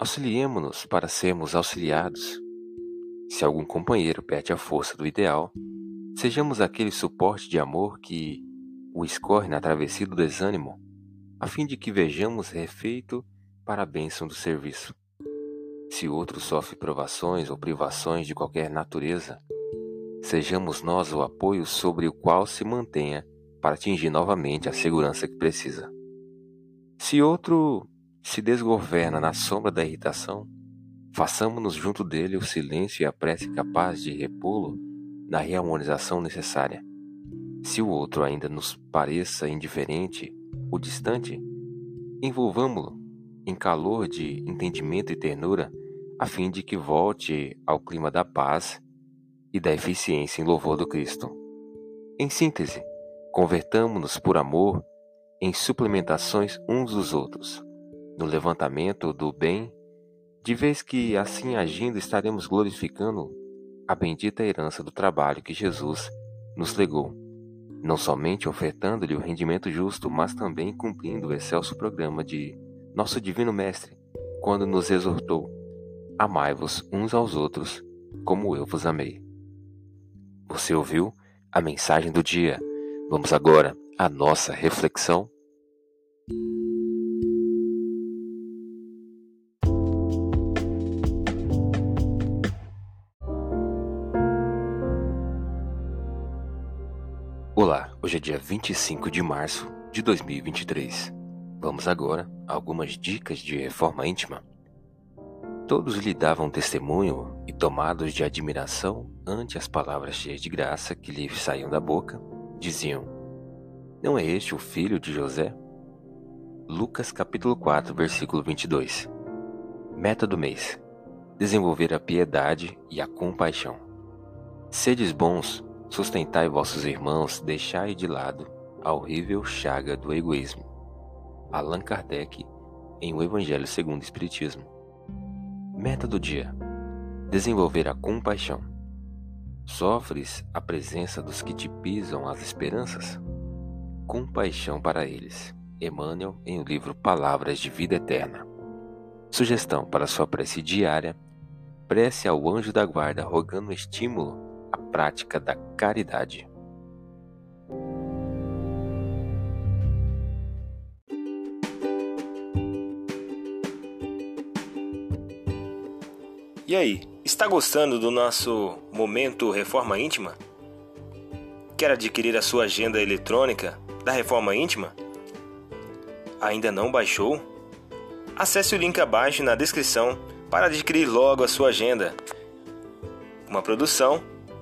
Auxiliemo-nos para sermos auxiliados. Se algum companheiro perde a força do ideal, sejamos aquele suporte de amor que o escorre na travessia do desânimo, a fim de que vejamos refeito para a bênção do serviço. Se outro sofre provações ou privações de qualquer natureza, sejamos nós o apoio sobre o qual se mantenha para atingir novamente a segurança que precisa. Se outro se desgoverna na sombra da irritação, façamos-nos junto dele o silêncio e a prece capaz de repô-lo na reharmonização necessária. Se o outro ainda nos pareça indiferente ou distante, envolvamo-lo em calor de entendimento e ternura, a fim de que volte ao clima da paz e da eficiência em louvor do Cristo. Em síntese, convertamo-nos por amor em suplementações uns dos outros no levantamento do bem, de vez que assim agindo estaremos glorificando a bendita herança do trabalho que Jesus nos legou, não somente ofertando-lhe o rendimento justo, mas também cumprindo o excelso programa de nosso Divino Mestre, quando nos exortou: Amai-vos uns aos outros, como eu vos amei. Você ouviu a mensagem do dia. Vamos agora à nossa reflexão. Olá, hoje é dia 25 de março de 2023. Vamos agora a algumas dicas de reforma íntima. Todos lhe davam testemunho e, tomados de admiração ante as palavras cheias de graça que lhe saíam da boca, diziam: Não é este o filho de José? Lucas capítulo 4, versículo 22. Meta do mês: desenvolver a piedade e a compaixão. Sedes bons Sustentai vossos irmãos, deixai de lado a horrível chaga do egoísmo. Allan Kardec, em O Evangelho segundo o Espiritismo. Meta do dia: desenvolver a compaixão. Sofres a presença dos que te pisam as esperanças? Compaixão para eles. Emmanuel, em o livro Palavras de Vida Eterna. Sugestão para sua prece diária: prece ao anjo da guarda, rogando estímulo prática da caridade. E aí, está gostando do nosso momento Reforma Íntima? Quer adquirir a sua agenda eletrônica da Reforma Íntima? Ainda não baixou? Acesse o link abaixo na descrição para adquirir logo a sua agenda. Uma produção